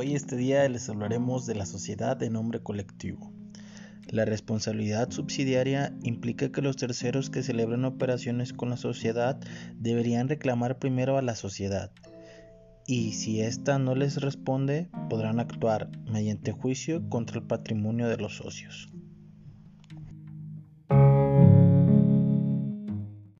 Hoy este día les hablaremos de la sociedad de nombre colectivo. La responsabilidad subsidiaria implica que los terceros que celebran operaciones con la sociedad deberían reclamar primero a la sociedad y si ésta no les responde podrán actuar mediante juicio contra el patrimonio de los socios.